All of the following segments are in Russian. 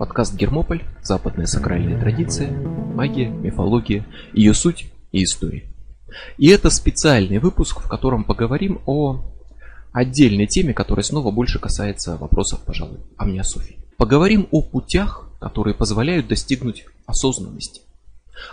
Подкаст «Гермополь. Западная сакральная традиция, магия, мифология, ее суть и история». И это специальный выпуск, в котором поговорим о отдельной теме, которая снова больше касается вопросов, пожалуй, о амниософии. Поговорим о путях, которые позволяют достигнуть осознанности.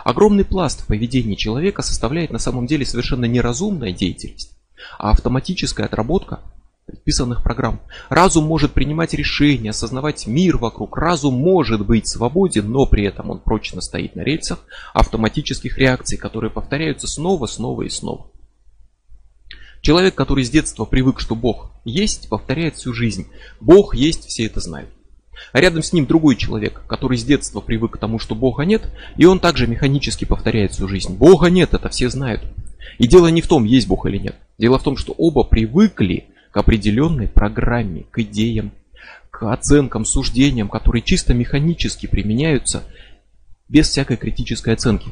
Огромный пласт в поведении человека составляет на самом деле совершенно неразумная деятельность, а автоматическая отработка предписанных программ. Разум может принимать решения, осознавать мир вокруг. Разум может быть свободен, но при этом он прочно стоит на рельсах автоматических реакций, которые повторяются снова, снова и снова. Человек, который с детства привык, что Бог есть, повторяет всю жизнь. Бог есть, все это знают. А рядом с ним другой человек, который с детства привык к тому, что Бога нет, и он также механически повторяет всю жизнь. Бога нет, это все знают. И дело не в том, есть Бог или нет. Дело в том, что оба привыкли определенной программе, к идеям, к оценкам, суждениям, которые чисто механически применяются без всякой критической оценки.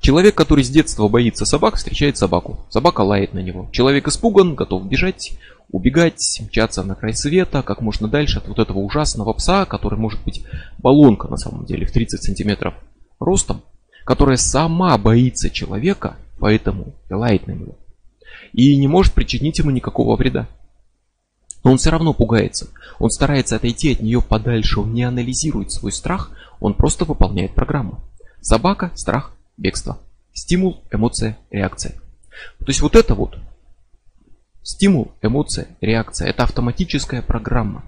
Человек, который с детства боится собак, встречает собаку. Собака лает на него. Человек испуган, готов бежать, убегать, мчаться на край света, как можно дальше от вот этого ужасного пса, который может быть баллонка на самом деле в 30 сантиметров ростом, которая сама боится человека, поэтому лает на него. И не может причинить ему никакого вреда. Но он все равно пугается. Он старается отойти от нее подальше. Он не анализирует свой страх, он просто выполняет программу. Собака, страх, бегство. Стимул, эмоция, реакция. То есть вот это вот стимул, эмоция, реакция. Это автоматическая программа.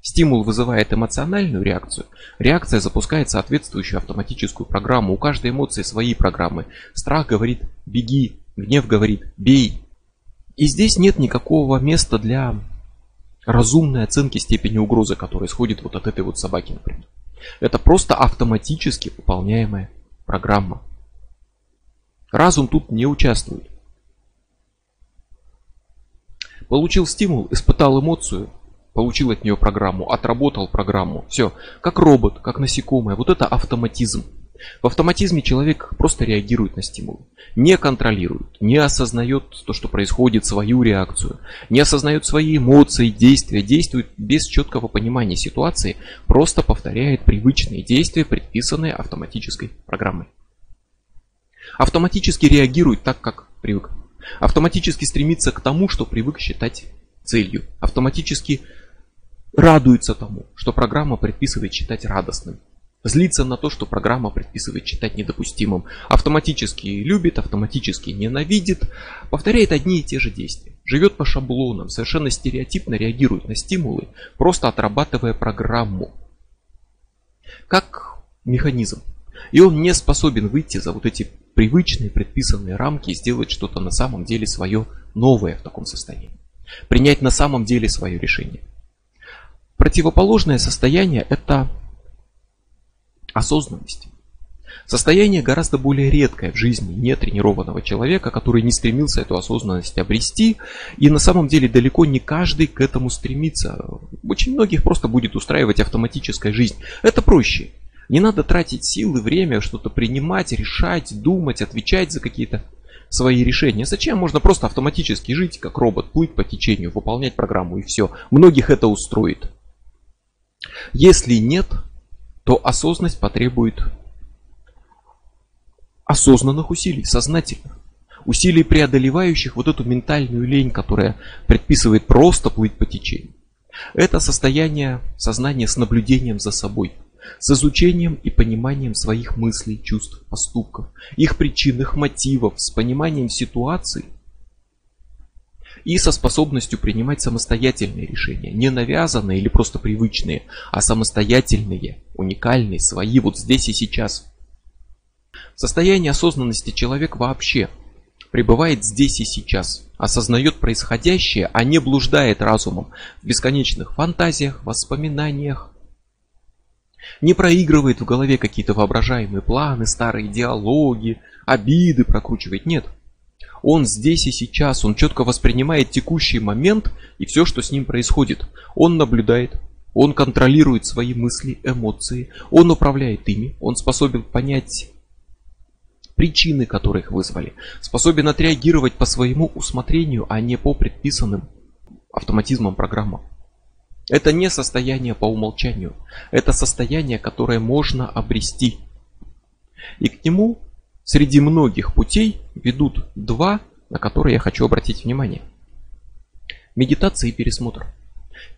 Стимул вызывает эмоциональную реакцию. Реакция запускает соответствующую автоматическую программу. У каждой эмоции свои программы. Страх говорит «беги», гнев говорит «бей». И здесь нет никакого места для разумной оценки степени угрозы, которая исходит вот от этой вот собаки, например. Это просто автоматически выполняемая программа. Разум тут не участвует. Получил стимул, испытал эмоцию, получил от нее программу, отработал программу. Все, как робот, как насекомое. Вот это автоматизм. В автоматизме человек просто реагирует на стимулы, не контролирует, не осознает то, что происходит, свою реакцию, не осознает свои эмоции, действия, действует без четкого понимания ситуации, просто повторяет привычные действия, предписанные автоматической программой. Автоматически реагирует так, как привык. Автоматически стремится к тому, что привык считать целью. Автоматически радуется тому, что программа предписывает считать радостным. Злится на то, что программа предписывает читать недопустимым. Автоматически любит, автоматически ненавидит. Повторяет одни и те же действия. Живет по шаблонам, совершенно стереотипно реагирует на стимулы, просто отрабатывая программу. Как механизм. И он не способен выйти за вот эти привычные предписанные рамки и сделать что-то на самом деле свое новое в таком состоянии. Принять на самом деле свое решение. Противоположное состояние это осознанности. Состояние гораздо более редкое в жизни нетренированного человека, который не стремился эту осознанность обрести. И на самом деле далеко не каждый к этому стремится. Очень многих просто будет устраивать автоматическая жизнь. Это проще. Не надо тратить силы, время, что-то принимать, решать, думать, отвечать за какие-то свои решения. Зачем? Можно просто автоматически жить, как робот, плыть по течению, выполнять программу и все. Многих это устроит. Если нет, то осознанность потребует осознанных усилий, сознательных. Усилий, преодолевающих вот эту ментальную лень, которая предписывает просто плыть по течению. Это состояние сознания с наблюдением за собой, с изучением и пониманием своих мыслей, чувств, поступков, их причин, их мотивов, с пониманием ситуации и со способностью принимать самостоятельные решения, не навязанные или просто привычные, а самостоятельные, уникальные, свои вот здесь и сейчас. В состоянии осознанности человек вообще пребывает здесь и сейчас, осознает происходящее, а не блуждает разумом в бесконечных фантазиях, воспоминаниях, не проигрывает в голове какие-то воображаемые планы, старые диалоги, обиды прокручивает, нет. Он здесь и сейчас, он четко воспринимает текущий момент и все, что с ним происходит. Он наблюдает, он контролирует свои мысли, эмоции, он управляет ими, он способен понять причины, которые их вызвали, способен отреагировать по своему усмотрению, а не по предписанным автоматизмам программам. Это не состояние по умолчанию. Это состояние, которое можно обрести. И к нему среди многих путей ведут два, на которые я хочу обратить внимание. Медитация и пересмотр.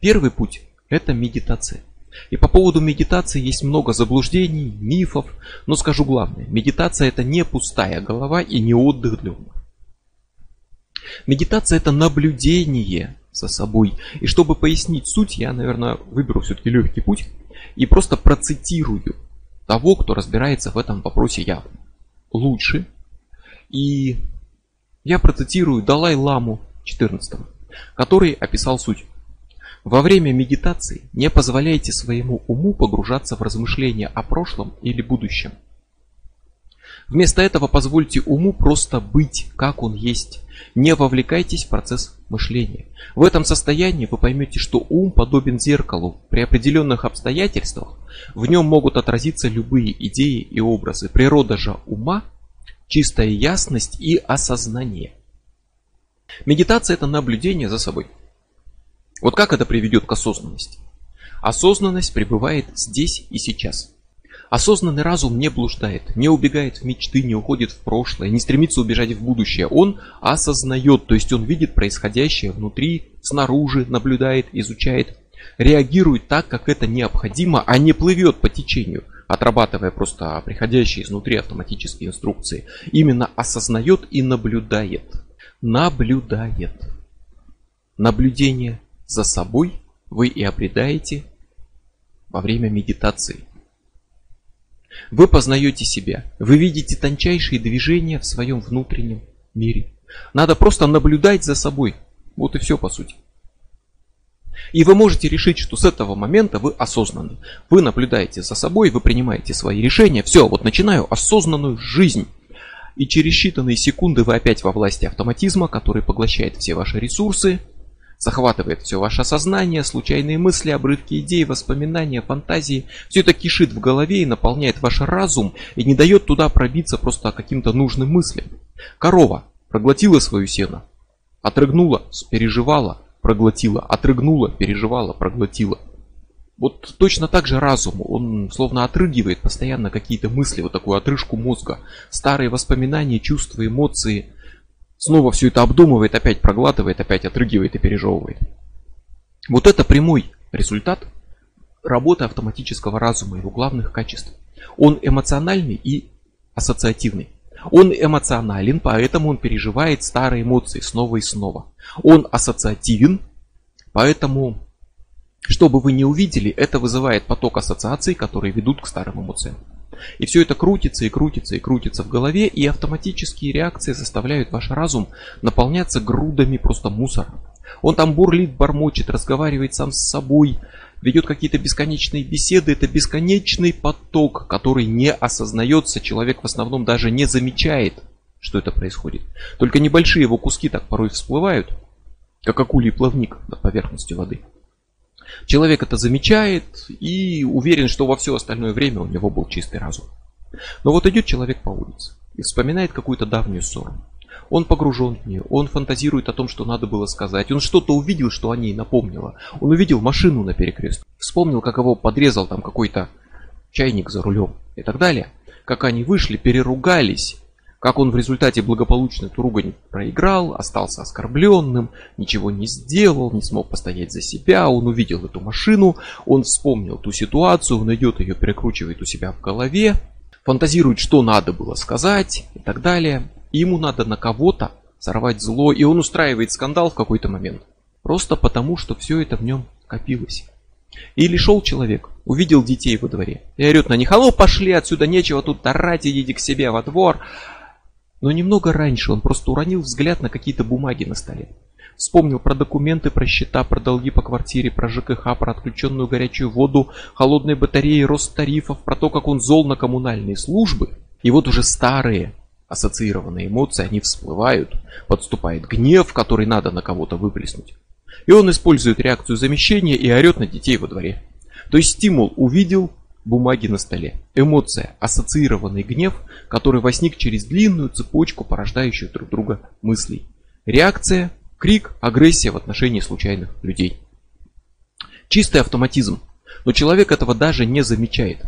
Первый путь – это медитация. И по поводу медитации есть много заблуждений, мифов, но скажу главное. Медитация это не пустая голова и не отдых для ума. Медитация это наблюдение за собой. И чтобы пояснить суть, я, наверное, выберу все-таки легкий путь и просто процитирую того, кто разбирается в этом вопросе явно лучше. И я процитирую Далай-ламу 14, который описал суть. Во время медитации не позволяйте своему уму погружаться в размышления о прошлом или будущем. Вместо этого позвольте уму просто быть, как он есть. Не вовлекайтесь в процесс мышления. В этом состоянии вы поймете, что ум подобен зеркалу. При определенных обстоятельствах в нем могут отразиться любые идеи и образы. Природа же ума – чистая ясность и осознание. Медитация – это наблюдение за собой. Вот как это приведет к осознанности? Осознанность пребывает здесь и сейчас. Осознанный разум не блуждает, не убегает в мечты, не уходит в прошлое, не стремится убежать в будущее. Он осознает, то есть он видит происходящее внутри, снаружи, наблюдает, изучает, реагирует так, как это необходимо, а не плывет по течению, отрабатывая просто приходящие изнутри автоматические инструкции. Именно осознает и наблюдает. Наблюдает. Наблюдение за собой вы и обретаете во время медитации. Вы познаете себя, вы видите тончайшие движения в своем внутреннем мире. Надо просто наблюдать за собой. Вот и все по сути. И вы можете решить, что с этого момента вы осознанны. Вы наблюдаете за собой, вы принимаете свои решения. Все, вот начинаю осознанную жизнь. И через считанные секунды вы опять во власти автоматизма, который поглощает все ваши ресурсы, захватывает все ваше сознание, случайные мысли, обрывки идей, воспоминания, фантазии. Все это кишит в голове и наполняет ваш разум и не дает туда пробиться просто каким-то нужным мыслям. Корова проглотила свою сено, отрыгнула, переживала, проглотила, отрыгнула, переживала, проглотила. Вот точно так же разум, он словно отрыгивает постоянно какие-то мысли, вот такую отрыжку мозга, старые воспоминания, чувства, эмоции, снова все это обдумывает, опять проглатывает, опять отрыгивает и пережевывает. Вот это прямой результат работы автоматического разума, его главных качеств. Он эмоциональный и ассоциативный. Он эмоционален, поэтому он переживает старые эмоции снова и снова. Он ассоциативен, поэтому, что бы вы ни увидели, это вызывает поток ассоциаций, которые ведут к старым эмоциям. И все это крутится и крутится и крутится в голове, и автоматические реакции заставляют ваш разум наполняться грудами просто мусора. Он там бурлит, бормочет, разговаривает сам с собой, ведет какие-то бесконечные беседы. Это бесконечный поток, который не осознается. Человек в основном даже не замечает, что это происходит. Только небольшие его куски так порой всплывают, как акулий плавник над поверхностью воды. Человек это замечает и уверен, что во все остальное время у него был чистый разум. Но вот идет человек по улице и вспоминает какую-то давнюю ссору. Он погружен в нее, он фантазирует о том, что надо было сказать. Он что-то увидел, что о ней напомнило. Он увидел машину на перекрестке. Вспомнил, как его подрезал там какой-то чайник за рулем и так далее. Как они вышли, переругались. Как он в результате благополучно эту ругань проиграл, остался оскорбленным, ничего не сделал, не смог постоять за себя, он увидел эту машину, он вспомнил ту ситуацию, он идет ее перекручивает у себя в голове, фантазирует, что надо было сказать и так далее. И ему надо на кого-то сорвать зло, и он устраивает скандал в какой-то момент. Просто потому, что все это в нем копилось. Или шел человек, увидел детей во дворе и орет на них, алло, пошли отсюда, нечего тут тарать, идите к себе во двор. Но немного раньше он просто уронил взгляд на какие-то бумаги на столе. Вспомнил про документы, про счета, про долги по квартире, про ЖКХ, про отключенную горячую воду, холодные батареи, рост тарифов, про то, как он зол на коммунальные службы. И вот уже старые, ассоциированные эмоции, они всплывают, подступает гнев, который надо на кого-то выплеснуть. И он использует реакцию замещения и орет на детей во дворе. То есть стимул увидел бумаги на столе. Эмоция, ассоциированный гнев, который возник через длинную цепочку порождающих друг друга мыслей. Реакция, крик, агрессия в отношении случайных людей. Чистый автоматизм. Но человек этого даже не замечает.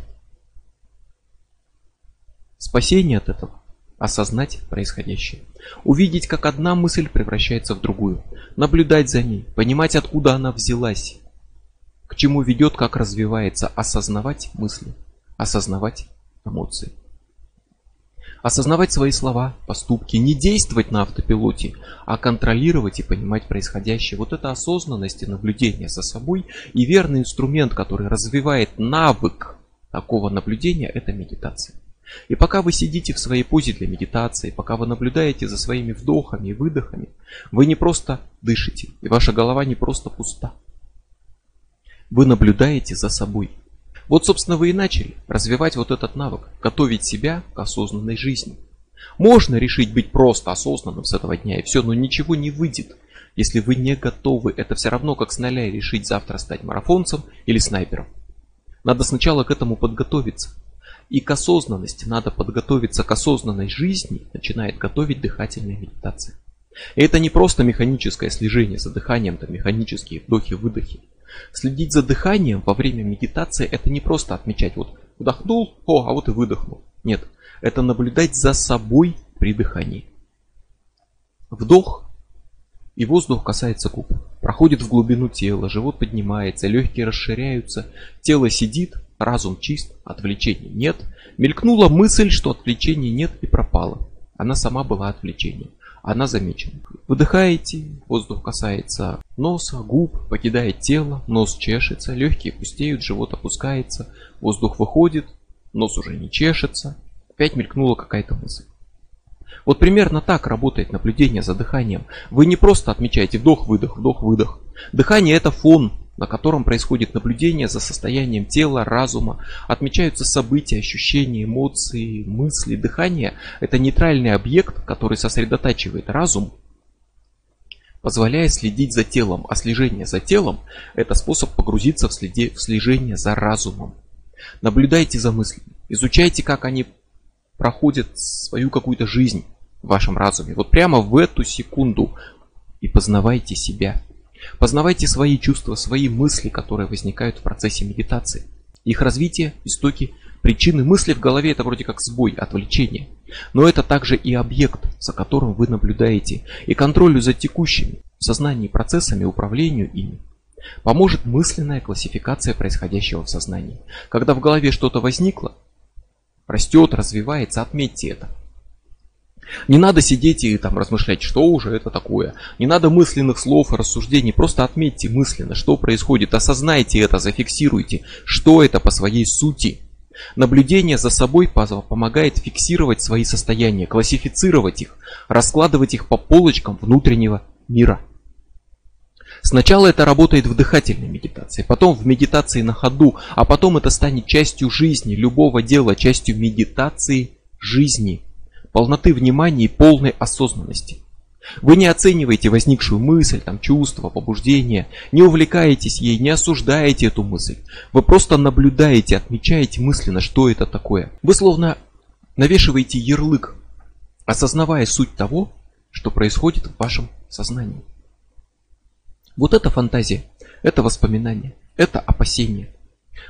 Спасение от этого – осознать происходящее. Увидеть, как одна мысль превращается в другую. Наблюдать за ней, понимать, откуда она взялась. К чему ведет, как развивается. Осознавать мысли, осознавать эмоции. Осознавать свои слова, поступки, не действовать на автопилоте, а контролировать и понимать происходящее. Вот это осознанность и наблюдение за собой и верный инструмент, который развивает навык такого наблюдения, это медитация. И пока вы сидите в своей позе для медитации, пока вы наблюдаете за своими вдохами и выдохами, вы не просто дышите, и ваша голова не просто пуста. Вы наблюдаете за собой. Вот, собственно, вы и начали развивать вот этот навык, готовить себя к осознанной жизни. Можно решить быть просто осознанным с этого дня и все, но ничего не выйдет, если вы не готовы. Это все равно, как с нуля решить завтра стать марафонцем или снайпером. Надо сначала к этому подготовиться. И к осознанности надо подготовиться к осознанной жизни, начинает готовить дыхательная медитация. И это не просто механическое слежение за дыханием, там механические вдохи-выдохи. Следить за дыханием во время медитации это не просто отмечать, вот вдохнул, о, а вот и выдохнул. Нет, это наблюдать за собой при дыхании. Вдох, и воздух касается губ. Проходит в глубину тела, живот поднимается, легкие расширяются, тело сидит, разум чист, отвлечений нет. Мелькнула мысль, что отвлечений нет и пропала. Она сама была отвлечением она замечена. Выдыхаете, воздух касается носа, губ, покидает тело, нос чешется, легкие пустеют, живот опускается, воздух выходит, нос уже не чешется, опять мелькнула какая-то мысль. Вот примерно так работает наблюдение за дыханием. Вы не просто отмечаете вдох-выдох, вдох-выдох. Дыхание это фон, на котором происходит наблюдение за состоянием тела, разума, отмечаются события, ощущения, эмоции, мысли, дыхание. Это нейтральный объект, который сосредотачивает разум, позволяя следить за телом. А слежение за телом – это способ погрузиться в, следе, в слежение за разумом. Наблюдайте за мыслями, изучайте, как они проходят свою какую-то жизнь в вашем разуме. Вот прямо в эту секунду и познавайте себя. Познавайте свои чувства, свои мысли, которые возникают в процессе медитации. Их развитие, истоки, причины мысли в голове это вроде как сбой, отвлечение. Но это также и объект, за которым вы наблюдаете, и контролю за текущими в сознании процессами управлению ими. Поможет мысленная классификация происходящего в сознании. Когда в голове что-то возникло, растет, развивается, отметьте это. Не надо сидеть и там размышлять, что уже это такое. Не надо мысленных слов и рассуждений. Просто отметьте мысленно, что происходит. Осознайте это, зафиксируйте, что это по своей сути. Наблюдение за собой помогает фиксировать свои состояния, классифицировать их, раскладывать их по полочкам внутреннего мира. Сначала это работает в дыхательной медитации, потом в медитации на ходу, а потом это станет частью жизни, любого дела, частью медитации жизни полноты внимания и полной осознанности. Вы не оцениваете возникшую мысль, там, чувство, побуждение, не увлекаетесь ей, не осуждаете эту мысль. Вы просто наблюдаете, отмечаете мысленно, что это такое. Вы словно навешиваете ярлык, осознавая суть того, что происходит в вашем сознании. Вот это фантазия, это воспоминание, это опасение –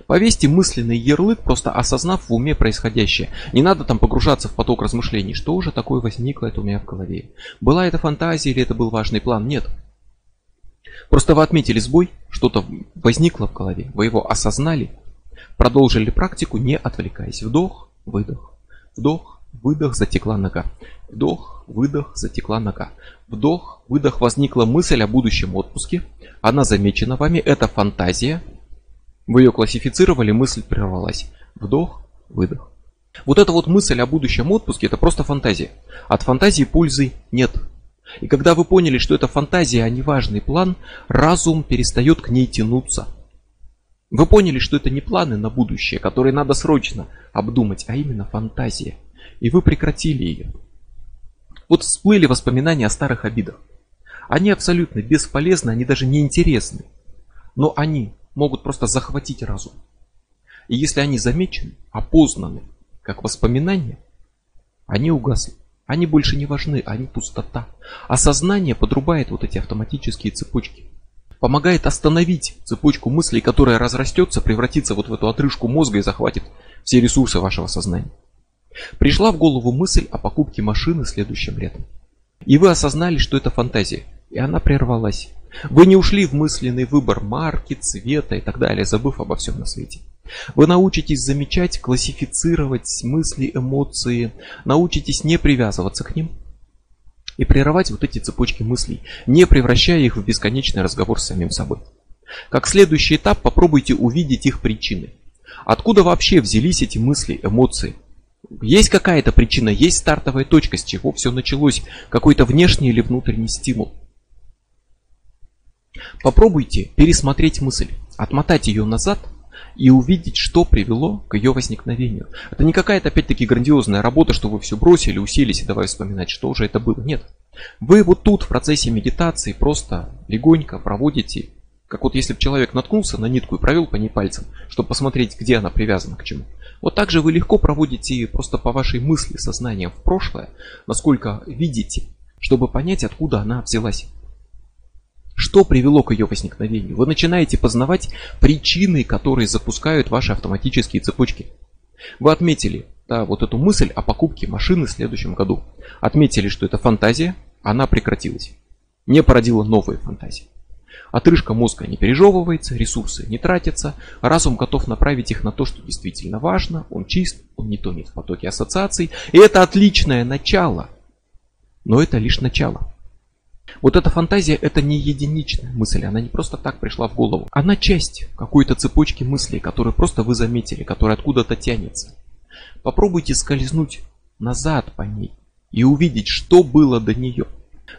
Повесьте мысленный ярлык, просто осознав в уме происходящее. Не надо там погружаться в поток размышлений. Что уже такое возникло это у меня в голове? Была это фантазия или это был важный план? Нет. Просто вы отметили сбой, что-то возникло в голове, вы его осознали, продолжили практику, не отвлекаясь. Вдох, выдох, вдох, выдох, затекла нога. Вдох, выдох, затекла нога. Вдох, выдох, возникла мысль о будущем отпуске. Она замечена вами, это фантазия, вы ее классифицировали, мысль прервалась. Вдох, выдох. Вот эта вот мысль о будущем отпуске, это просто фантазия. От фантазии пользы нет. И когда вы поняли, что это фантазия, а не важный план, разум перестает к ней тянуться. Вы поняли, что это не планы на будущее, которые надо срочно обдумать, а именно фантазия. И вы прекратили ее. Вот всплыли воспоминания о старых обидах. Они абсолютно бесполезны, они даже не интересны. Но они могут просто захватить разум. И если они замечены, опознаны, как воспоминания, они угасли. Они больше не важны, они пустота. А сознание подрубает вот эти автоматические цепочки. помогает остановить цепочку мыслей, которая разрастется, превратится вот в эту отрыжку мозга и захватит все ресурсы вашего сознания. Пришла в голову мысль о покупке машины следующим летом. И вы осознали, что это фантазия, и она прервалась. Вы не ушли в мысленный выбор марки, цвета и так далее, забыв обо всем на свете. Вы научитесь замечать, классифицировать мысли, эмоции, научитесь не привязываться к ним и прерывать вот эти цепочки мыслей, не превращая их в бесконечный разговор с самим собой. Как следующий этап попробуйте увидеть их причины. Откуда вообще взялись эти мысли, эмоции? Есть какая-то причина, есть стартовая точка, с чего все началось, какой-то внешний или внутренний стимул. Попробуйте пересмотреть мысль, отмотать ее назад и увидеть, что привело к ее возникновению. Это не какая-то опять-таки грандиозная работа, что вы все бросили, уселись и давай вспоминать, что же это было. Нет. Вы вот тут в процессе медитации просто легонько проводите, как вот если бы человек наткнулся на нитку и провел по ней пальцем, чтобы посмотреть, где она привязана к чему. Вот так же вы легко проводите просто по вашей мысли сознанием в прошлое, насколько видите, чтобы понять, откуда она взялась. Что привело к ее возникновению? Вы начинаете познавать причины, которые запускают ваши автоматические цепочки. Вы отметили да, вот эту мысль о покупке машины в следующем году. Отметили, что это фантазия, она прекратилась. Не породила новые фантазии. Отрыжка мозга не пережевывается, ресурсы не тратятся, разум готов направить их на то, что действительно важно, он чист, он не тонет в потоке ассоциаций. И это отличное начало. Но это лишь начало. Вот эта фантазия это не единичная мысль, она не просто так пришла в голову. Она часть какой-то цепочки мыслей, которую просто вы заметили, которая откуда-то тянется. Попробуйте скользнуть назад по ней и увидеть, что было до нее.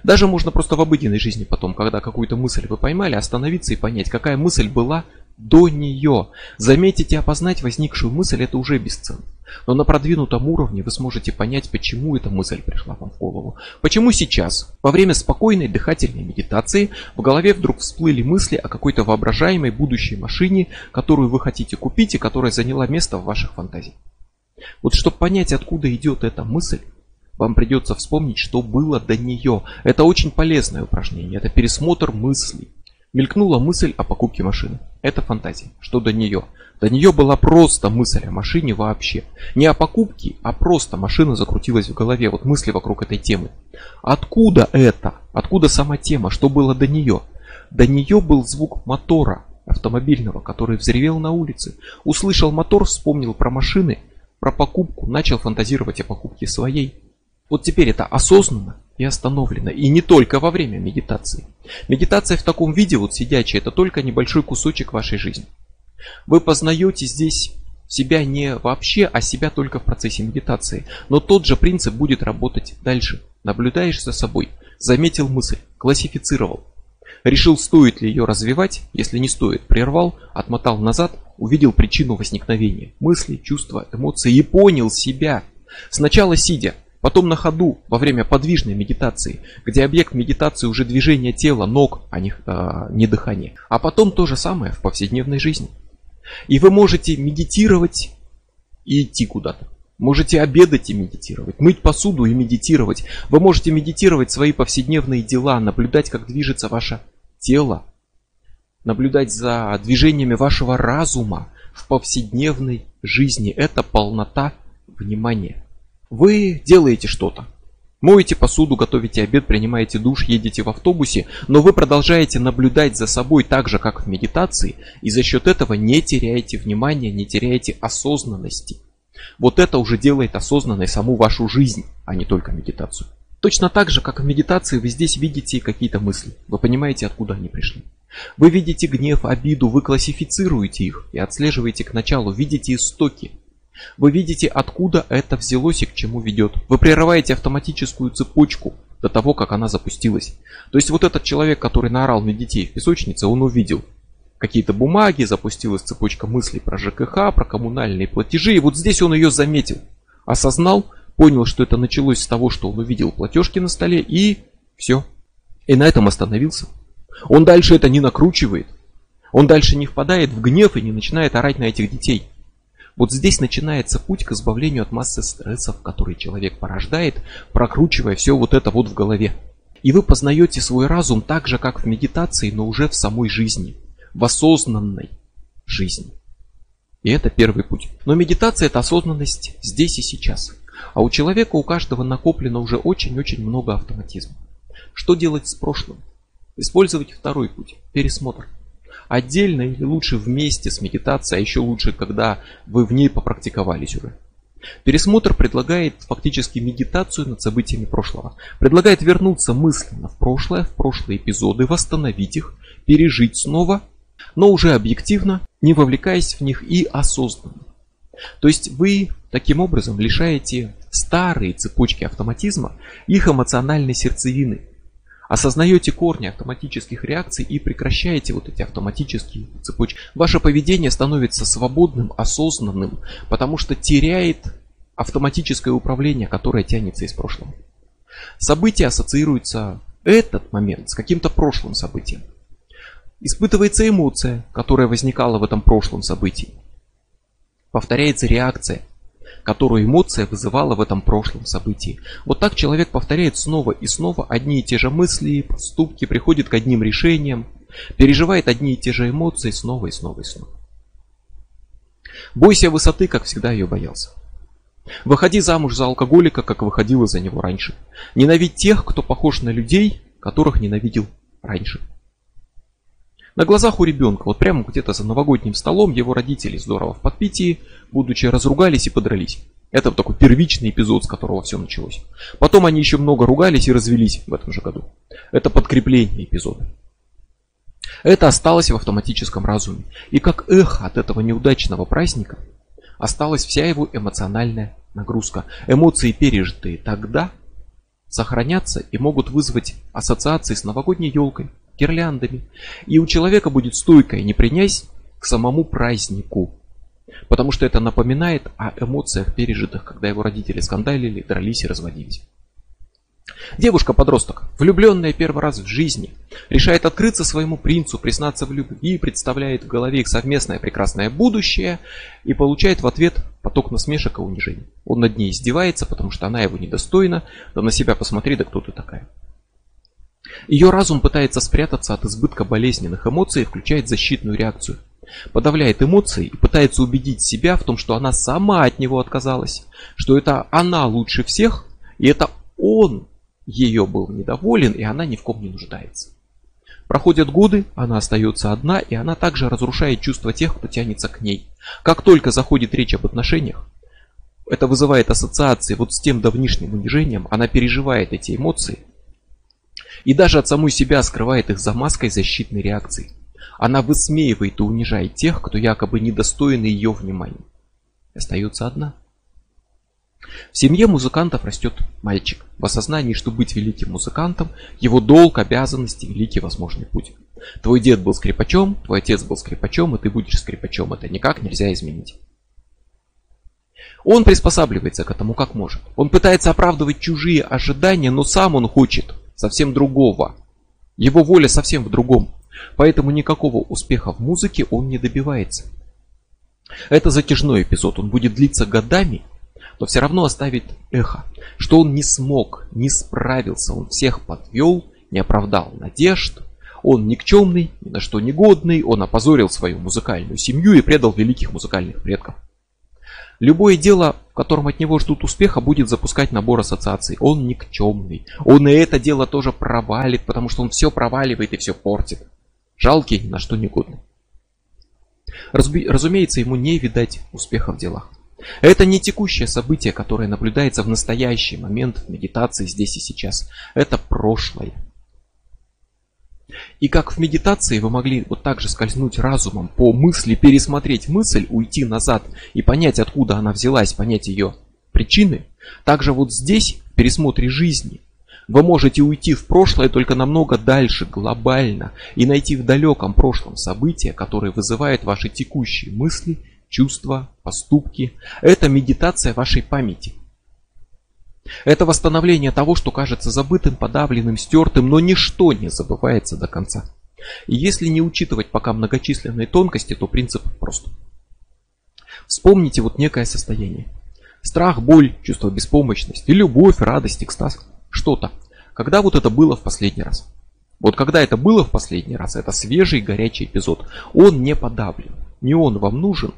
Даже можно просто в обыденной жизни потом, когда какую-то мысль вы поймали, остановиться и понять, какая мысль была до нее. Заметить и опознать возникшую мысль это уже бесценно. Но на продвинутом уровне вы сможете понять, почему эта мысль пришла вам в голову. Почему сейчас, во время спокойной дыхательной медитации, в голове вдруг всплыли мысли о какой-то воображаемой будущей машине, которую вы хотите купить и которая заняла место в ваших фантазиях. Вот чтобы понять, откуда идет эта мысль, вам придется вспомнить, что было до нее. Это очень полезное упражнение, это пересмотр мыслей. Мелькнула мысль о покупке машины. Это фантазия. Что до нее? До нее была просто мысль о машине вообще. Не о покупке, а просто машина закрутилась в голове. Вот мысли вокруг этой темы. Откуда это? Откуда сама тема? Что было до нее? До нее был звук мотора автомобильного, который взревел на улице. Услышал мотор, вспомнил про машины, про покупку, начал фантазировать о покупке своей. Вот теперь это осознанно и остановлено. И не только во время медитации. Медитация в таком виде, вот сидячая, это только небольшой кусочек вашей жизни. Вы познаете здесь себя не вообще, а себя только в процессе медитации. Но тот же принцип будет работать дальше. Наблюдаешь за собой, заметил мысль, классифицировал. Решил, стоит ли ее развивать, если не стоит, прервал, отмотал назад, увидел причину возникновения. Мысли, чувства, эмоции и понял себя. Сначала сидя, Потом на ходу, во время подвижной медитации, где объект медитации уже движение тела, ног, а не, а, не дыхание. А потом то же самое в повседневной жизни. И вы можете медитировать и идти куда-то. Можете обедать и медитировать, мыть посуду и медитировать. Вы можете медитировать свои повседневные дела, наблюдать, как движется ваше тело, наблюдать за движениями вашего разума в повседневной жизни. Это полнота внимания. Вы делаете что-то. Моете посуду, готовите обед, принимаете душ, едете в автобусе, но вы продолжаете наблюдать за собой так же, как в медитации, и за счет этого не теряете внимания, не теряете осознанности. Вот это уже делает осознанной саму вашу жизнь, а не только медитацию. Точно так же, как в медитации, вы здесь видите какие-то мысли. Вы понимаете, откуда они пришли. Вы видите гнев, обиду, вы классифицируете их и отслеживаете к началу, видите истоки. Вы видите, откуда это взялось и к чему ведет. Вы прерываете автоматическую цепочку до того, как она запустилась. То есть вот этот человек, который наорал на детей в песочнице, он увидел какие-то бумаги, запустилась цепочка мыслей про ЖКХ, про коммунальные платежи. И вот здесь он ее заметил, осознал, понял, что это началось с того, что он увидел платежки на столе и все. И на этом остановился. Он дальше это не накручивает. Он дальше не впадает в гнев и не начинает орать на этих детей. Вот здесь начинается путь к избавлению от массы стрессов, которые человек порождает, прокручивая все вот это вот в голове. И вы познаете свой разум так же, как в медитации, но уже в самой жизни, в осознанной жизни. И это первый путь. Но медитация это осознанность здесь и сейчас. А у человека, у каждого накоплено уже очень-очень много автоматизма. Что делать с прошлым? Использовать второй путь – пересмотр. Отдельно или лучше вместе с медитацией, а еще лучше, когда вы в ней попрактиковались уже. Пересмотр предлагает фактически медитацию над событиями прошлого. Предлагает вернуться мысленно в прошлое, в прошлые эпизоды, восстановить их, пережить снова, но уже объективно, не вовлекаясь в них и осознанно. То есть вы таким образом лишаете старые цепочки автоматизма их эмоциональной сердцевины. Осознаете корни автоматических реакций и прекращаете вот эти автоматические цепочки. Ваше поведение становится свободным, осознанным, потому что теряет автоматическое управление, которое тянется из прошлого. События ассоциируются этот момент с каким-то прошлым событием. Испытывается эмоция, которая возникала в этом прошлом событии. Повторяется реакция, которую эмоция вызывала в этом прошлом событии. Вот так человек повторяет снова и снова одни и те же мысли, поступки, приходит к одним решениям, переживает одни и те же эмоции снова и снова и снова. Бойся высоты, как всегда ее боялся. Выходи замуж за алкоголика, как выходила за него раньше. Ненавидь тех, кто похож на людей, которых ненавидел раньше. На глазах у ребенка, вот прямо где-то за новогодним столом, его родители здорово в подпитии, будучи разругались и подрались. Это такой первичный эпизод, с которого все началось. Потом они еще много ругались и развелись в этом же году. Это подкрепление эпизода. Это осталось в автоматическом разуме. И как эхо от этого неудачного праздника осталась вся его эмоциональная нагрузка. Эмоции, пережитые тогда, сохранятся и могут вызвать ассоциации с новогодней елкой, гирляндами. И у человека будет стойкая непринять к самому празднику. Потому что это напоминает о эмоциях пережитых, когда его родители скандалили, дрались и разводились. Девушка-подросток, влюбленная первый раз в жизни, решает открыться своему принцу, признаться в любви, представляет в голове их совместное прекрасное будущее и получает в ответ поток насмешек и унижений. Он над ней издевается, потому что она его недостойна, да на себя посмотри, да кто ты такая. Ее разум пытается спрятаться от избытка болезненных эмоций и включает защитную реакцию. Подавляет эмоции и пытается убедить себя в том, что она сама от него отказалась, что это она лучше всех, и это он ее был недоволен, и она ни в ком не нуждается. Проходят годы, она остается одна, и она также разрушает чувства тех, кто тянется к ней. Как только заходит речь об отношениях, это вызывает ассоциации вот с тем давнишним унижением, она переживает эти эмоции, и даже от самой себя скрывает их за маской защитной реакции. Она высмеивает и унижает тех, кто якобы недостоин ее внимания. Остается одна. В семье музыкантов растет мальчик. В осознании, что быть великим музыкантом – его долг, обязанности, великий возможный путь. Твой дед был скрипачом, твой отец был скрипачом, и ты будешь скрипачом. Это никак нельзя изменить. Он приспосабливается к этому как может. Он пытается оправдывать чужие ожидания, но сам он хочет совсем другого. Его воля совсем в другом. Поэтому никакого успеха в музыке он не добивается. Это затяжной эпизод, он будет длиться годами, но все равно оставит эхо, что он не смог, не справился, он всех подвел, не оправдал надежд, он никчемный, ни на что негодный, он опозорил свою музыкальную семью и предал великих музыкальных предков. Любое дело, в котором от него ждут успеха, будет запускать набор ассоциаций. Он никчемный. Он и это дело тоже провалит, потому что он все проваливает и все портит. Жалкий, на что не годный. Разумеется, ему не видать успеха в делах. Это не текущее событие, которое наблюдается в настоящий момент в медитации здесь и сейчас. Это прошлое. И как в медитации вы могли вот так же скользнуть разумом по мысли, пересмотреть мысль, уйти назад и понять, откуда она взялась, понять ее причины, также вот здесь, в пересмотре жизни, вы можете уйти в прошлое только намного дальше, глобально, и найти в далеком прошлом события, которые вызывают ваши текущие мысли, чувства, поступки. Это медитация вашей памяти. Это восстановление того, что кажется забытым, подавленным, стертым, но ничто не забывается до конца. И если не учитывать пока многочисленные тонкости, то принцип прост. Вспомните вот некое состояние. Страх, боль, чувство беспомощности, любовь, радость, экстаз. Что-то. Когда вот это было в последний раз? Вот когда это было в последний раз, это свежий горячий эпизод. Он не подавлен. Не он вам нужен,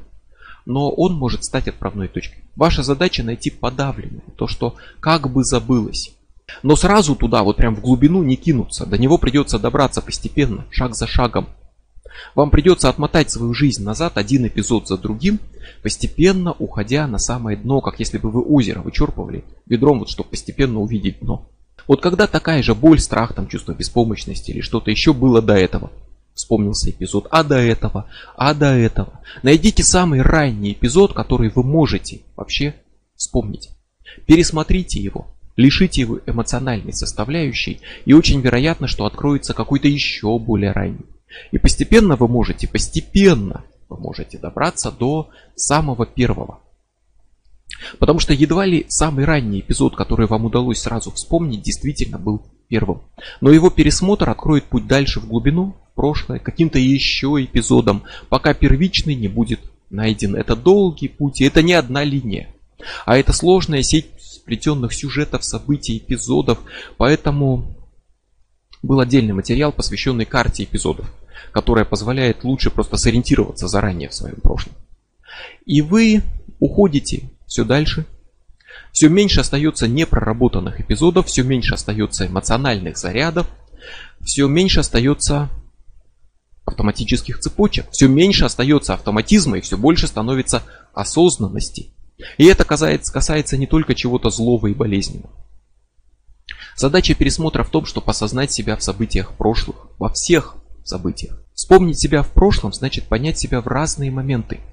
но он может стать отправной точкой. Ваша задача найти подавленное, то, что как бы забылось. Но сразу туда, вот прям в глубину не кинуться. До него придется добраться постепенно, шаг за шагом. Вам придется отмотать свою жизнь назад один эпизод за другим, постепенно уходя на самое дно, как если бы вы озеро вычерпывали ведром, вот чтобы постепенно увидеть дно. Вот когда такая же боль, страх, там чувство беспомощности или что-то еще было до этого, вспомнился эпизод, а до этого, а до этого. Найдите самый ранний эпизод, который вы можете вообще вспомнить. Пересмотрите его, лишите его эмоциональной составляющей, и очень вероятно, что откроется какой-то еще более ранний. И постепенно вы можете, постепенно вы можете добраться до самого первого. Потому что едва ли самый ранний эпизод, который вам удалось сразу вспомнить, действительно был первым. Но его пересмотр откроет путь дальше в глубину, в прошлое, каким-то еще эпизодом, пока первичный не будет найден. Это долгий путь, и это не одна линия. А это сложная сеть сплетенных сюжетов, событий, эпизодов. Поэтому был отдельный материал, посвященный карте эпизодов, которая позволяет лучше просто сориентироваться заранее в своем прошлом. И вы уходите все дальше. Все меньше остается непроработанных эпизодов, все меньше остается эмоциональных зарядов, все меньше остается автоматических цепочек, все меньше остается автоматизма и все больше становится осознанности. И это касается, касается не только чего-то злого и болезненного. Задача пересмотра в том, чтобы осознать себя в событиях прошлых, во всех событиях. Вспомнить себя в прошлом значит понять себя в разные моменты –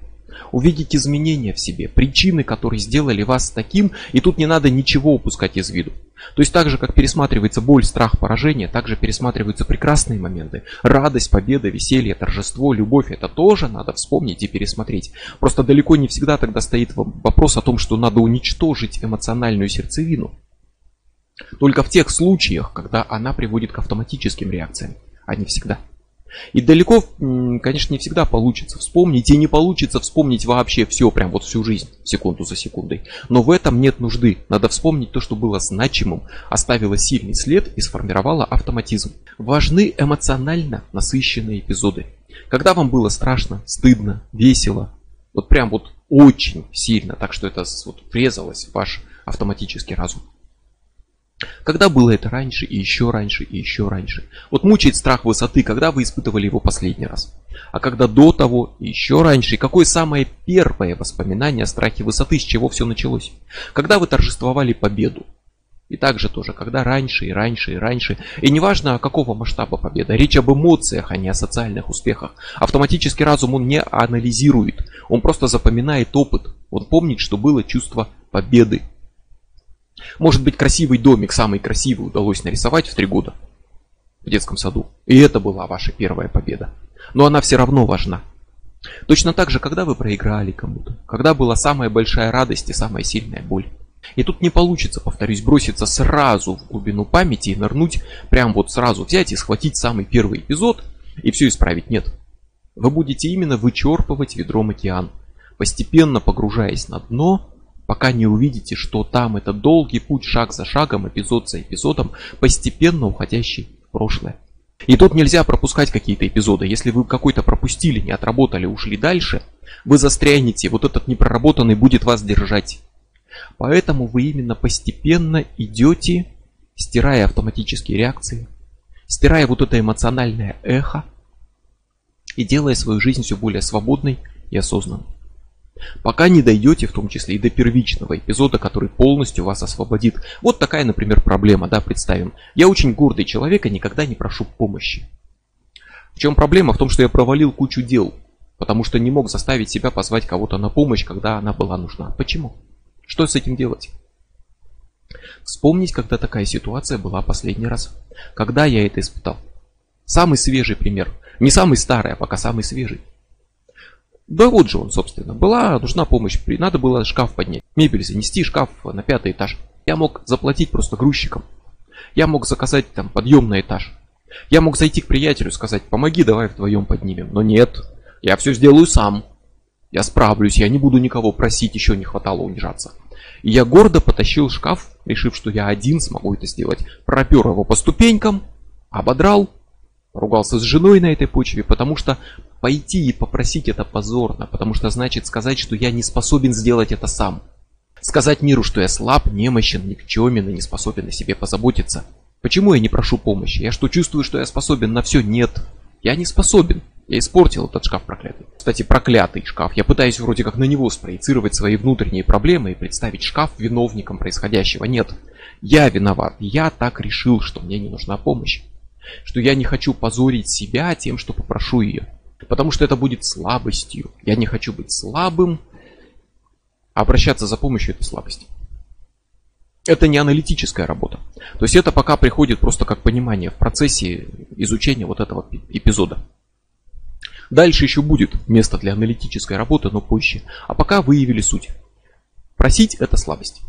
увидеть изменения в себе, причины, которые сделали вас таким, и тут не надо ничего упускать из виду. То есть так же, как пересматривается боль, страх, поражение, также пересматриваются прекрасные моменты. Радость, победа, веселье, торжество, любовь. Это тоже надо вспомнить и пересмотреть. Просто далеко не всегда тогда стоит вопрос о том, что надо уничтожить эмоциональную сердцевину. Только в тех случаях, когда она приводит к автоматическим реакциям, а не всегда. И далеко, конечно, не всегда получится вспомнить, и не получится вспомнить вообще все, прям вот всю жизнь, секунду за секундой. Но в этом нет нужды. Надо вспомнить то, что было значимым, оставило сильный след и сформировало автоматизм. Важны эмоционально насыщенные эпизоды. Когда вам было страшно, стыдно, весело, вот прям вот очень сильно, так что это вот врезалось в ваш автоматический разум. Когда было это раньше, и еще раньше, и еще раньше? Вот мучает страх высоты, когда вы испытывали его последний раз? А когда до того, и еще раньше? И какое самое первое воспоминание о страхе высоты, с чего все началось? Когда вы торжествовали победу? И также тоже, когда раньше, и раньше, и раньше. И неважно, какого масштаба победа. Речь об эмоциях, а не о социальных успехах. Автоматический разум он не анализирует. Он просто запоминает опыт. Он помнит, что было чувство победы. Может быть, красивый домик, самый красивый, удалось нарисовать в три года в детском саду. И это была ваша первая победа. Но она все равно важна. Точно так же, когда вы проиграли кому-то, когда была самая большая радость и самая сильная боль. И тут не получится, повторюсь, броситься сразу в глубину памяти и нырнуть, прям вот сразу взять и схватить самый первый эпизод и все исправить. Нет. Вы будете именно вычерпывать ведром океан, постепенно погружаясь на дно пока не увидите, что там это долгий путь шаг за шагом, эпизод за эпизодом, постепенно уходящий в прошлое. И тут нельзя пропускать какие-то эпизоды. Если вы какой-то пропустили, не отработали, ушли дальше, вы застрянете, вот этот непроработанный будет вас держать. Поэтому вы именно постепенно идете, стирая автоматические реакции, стирая вот это эмоциональное эхо и делая свою жизнь все более свободной и осознанной. Пока не дойдете в том числе и до первичного эпизода, который полностью вас освободит. Вот такая, например, проблема, да, представим. Я очень гордый человек и никогда не прошу помощи. В чем проблема? В том, что я провалил кучу дел, потому что не мог заставить себя позвать кого-то на помощь, когда она была нужна. Почему? Что с этим делать? Вспомнить, когда такая ситуация была последний раз. Когда я это испытал. Самый свежий пример. Не самый старый, а пока самый свежий. Да вот же он, собственно. Была нужна помощь. Надо было шкаф поднять. Мебель занести, шкаф на пятый этаж. Я мог заплатить просто грузчикам. Я мог заказать там подъем на этаж. Я мог зайти к приятелю сказать, помоги, давай вдвоем поднимем. Но нет, я все сделаю сам. Я справлюсь, я не буду никого просить, еще не хватало унижаться. И я гордо потащил шкаф, решив, что я один смогу это сделать. Пропер его по ступенькам, ободрал, ругался с женой на этой почве, потому что пойти и попросить это позорно, потому что значит сказать, что я не способен сделать это сам. Сказать миру, что я слаб, немощен, никчемен и не способен о себе позаботиться. Почему я не прошу помощи? Я что, чувствую, что я способен на все? Нет. Я не способен. Я испортил этот шкаф проклятый. Кстати, проклятый шкаф. Я пытаюсь вроде как на него спроецировать свои внутренние проблемы и представить шкаф виновником происходящего. Нет. Я виноват. Я так решил, что мне не нужна помощь. Что я не хочу позорить себя тем, что попрошу ее. Потому что это будет слабостью. Я не хочу быть слабым, обращаться за помощью этой слабости. Это не аналитическая работа. То есть это пока приходит просто как понимание в процессе изучения вот этого эпизода. Дальше еще будет место для аналитической работы, но позже. А пока выявили суть. Просить это слабость.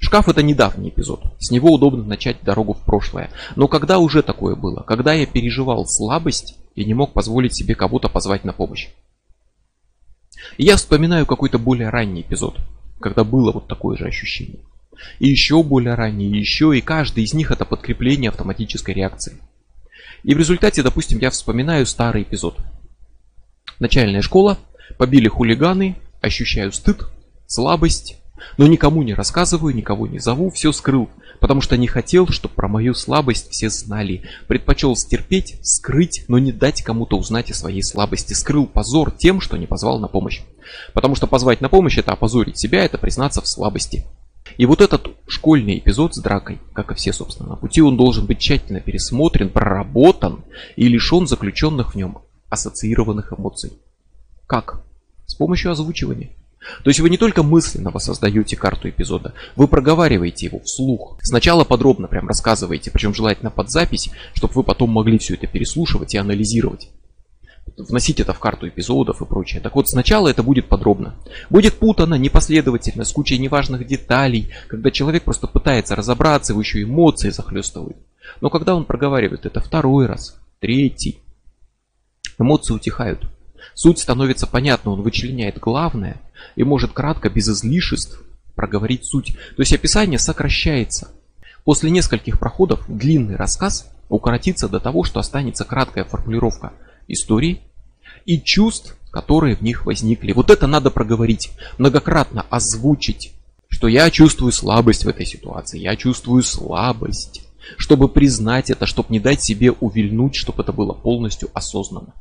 Шкаф это недавний эпизод. С него удобно начать дорогу в прошлое. Но когда уже такое было? Когда я переживал слабость и не мог позволить себе кого-то позвать на помощь. И я вспоминаю какой-то более ранний эпизод, когда было вот такое же ощущение. И еще более ранний, и еще, и каждый из них это подкрепление автоматической реакции. И в результате, допустим, я вспоминаю старый эпизод. Начальная школа, побили хулиганы, ощущаю стыд, слабость, но никому не рассказываю, никого не зову, все скрыл, потому что не хотел, чтобы про мою слабость все знали. Предпочел стерпеть, скрыть, но не дать кому-то узнать о своей слабости. Скрыл позор тем, что не позвал на помощь. Потому что позвать на помощь это опозорить себя, это признаться в слабости. И вот этот школьный эпизод с дракой, как и все, собственно, на пути, он должен быть тщательно пересмотрен, проработан и лишен заключенных в нем ассоциированных эмоций. Как? С помощью озвучивания. То есть вы не только мысленно воссоздаете карту эпизода, вы проговариваете его вслух. Сначала подробно прям рассказываете, причем желательно под запись, чтобы вы потом могли все это переслушивать и анализировать. Вносить это в карту эпизодов и прочее. Так вот, сначала это будет подробно. Будет путано, непоследовательно, с кучей неважных деталей, когда человек просто пытается разобраться, его еще эмоции захлестывают. Но когда он проговаривает это второй раз, третий, эмоции утихают. Суть становится понятна, он вычленяет главное и может кратко, без излишеств, проговорить суть. То есть описание сокращается. После нескольких проходов длинный рассказ укоротится до того, что останется краткая формулировка истории и чувств, которые в них возникли. Вот это надо проговорить, многократно озвучить, что я чувствую слабость в этой ситуации, я чувствую слабость, чтобы признать это, чтобы не дать себе увильнуть, чтобы это было полностью осознанно.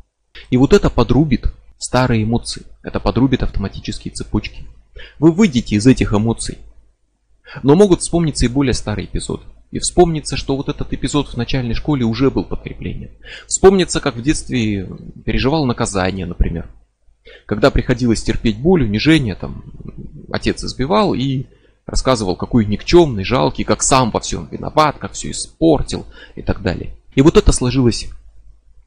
И вот это подрубит старые эмоции. Это подрубит автоматические цепочки. Вы выйдете из этих эмоций. Но могут вспомниться и более старые эпизоды. И вспомнится, что вот этот эпизод в начальной школе уже был подкреплением. Вспомнится, как в детстве переживал наказание, например. Когда приходилось терпеть боль, унижение, там, отец избивал и рассказывал, какой никчемный, жалкий, как сам во всем виноват, как все испортил и так далее. И вот это сложилось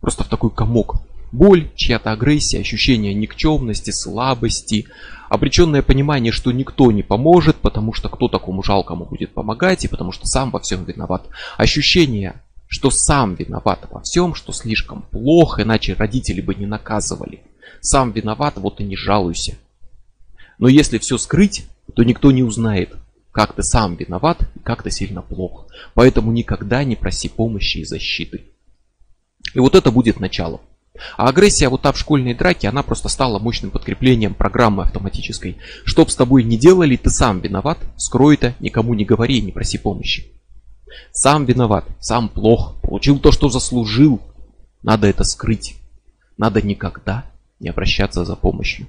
просто в такой комок Боль, чья-то агрессия, ощущение никчемности, слабости, обреченное понимание, что никто не поможет, потому что кто такому жалкому будет помогать, и потому что сам во всем виноват. Ощущение, что сам виноват во всем, что слишком плохо, иначе родители бы не наказывали. Сам виноват, вот и не жалуйся. Но если все скрыть, то никто не узнает, как ты сам виноват и как ты сильно плох. Поэтому никогда не проси помощи и защиты. И вот это будет началом. А агрессия вот та в школьной драке, она просто стала мощным подкреплением программы автоматической. Чтоб с тобой не делали, ты сам виноват, скрой это, никому не говори, не проси помощи. Сам виноват, сам плох, получил то, что заслужил. Надо это скрыть. Надо никогда не обращаться за помощью.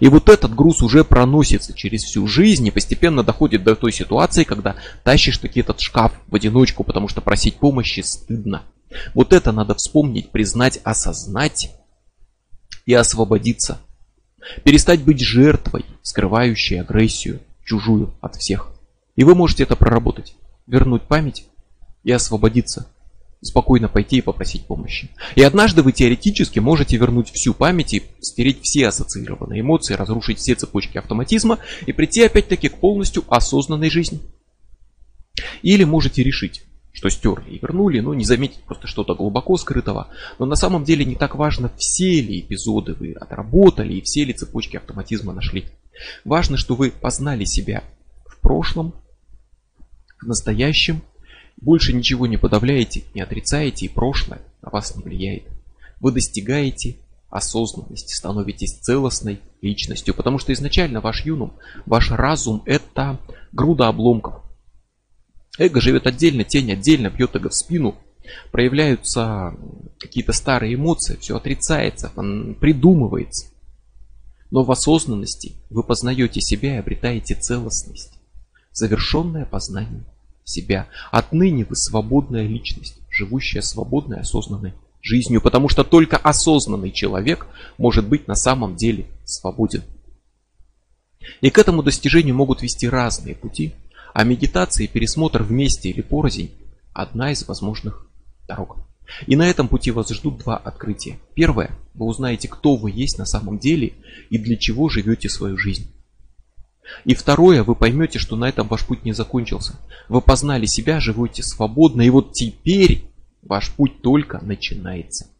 И вот этот груз уже проносится через всю жизнь и постепенно доходит до той ситуации, когда тащишь таки этот шкаф в одиночку, потому что просить помощи стыдно. Вот это надо вспомнить, признать, осознать и освободиться. Перестать быть жертвой, скрывающей агрессию, чужую от всех. И вы можете это проработать. Вернуть память и освободиться. Спокойно пойти и попросить помощи. И однажды вы теоретически можете вернуть всю память и стереть все ассоциированные эмоции, разрушить все цепочки автоматизма и прийти опять-таки к полностью осознанной жизни. Или можете решить, что стерли и вернули, но не заметить просто что-то глубоко скрытого. Но на самом деле не так важно, все ли эпизоды вы отработали и все ли цепочки автоматизма нашли. Важно, что вы познали себя в прошлом, в настоящем. Больше ничего не подавляете, не отрицаете, и прошлое на вас не влияет. Вы достигаете осознанности, становитесь целостной личностью, потому что изначально ваш юнум, ваш разум это груда обломков. Эго живет отдельно, тень отдельно, бьет эго в спину, проявляются какие-то старые эмоции, все отрицается, придумывается. Но в осознанности вы познаете себя и обретаете целостность, завершенное познание себя. Отныне вы свободная личность, живущая свободной, осознанной жизнью, потому что только осознанный человек может быть на самом деле свободен. И к этому достижению могут вести разные пути, а медитация и пересмотр вместе или порознь – одна из возможных дорог. И на этом пути вас ждут два открытия. Первое. Вы узнаете, кто вы есть на самом деле и для чего живете свою жизнь. И второе, вы поймете, что на этом ваш путь не закончился. Вы познали себя, живете свободно, и вот теперь ваш путь только начинается.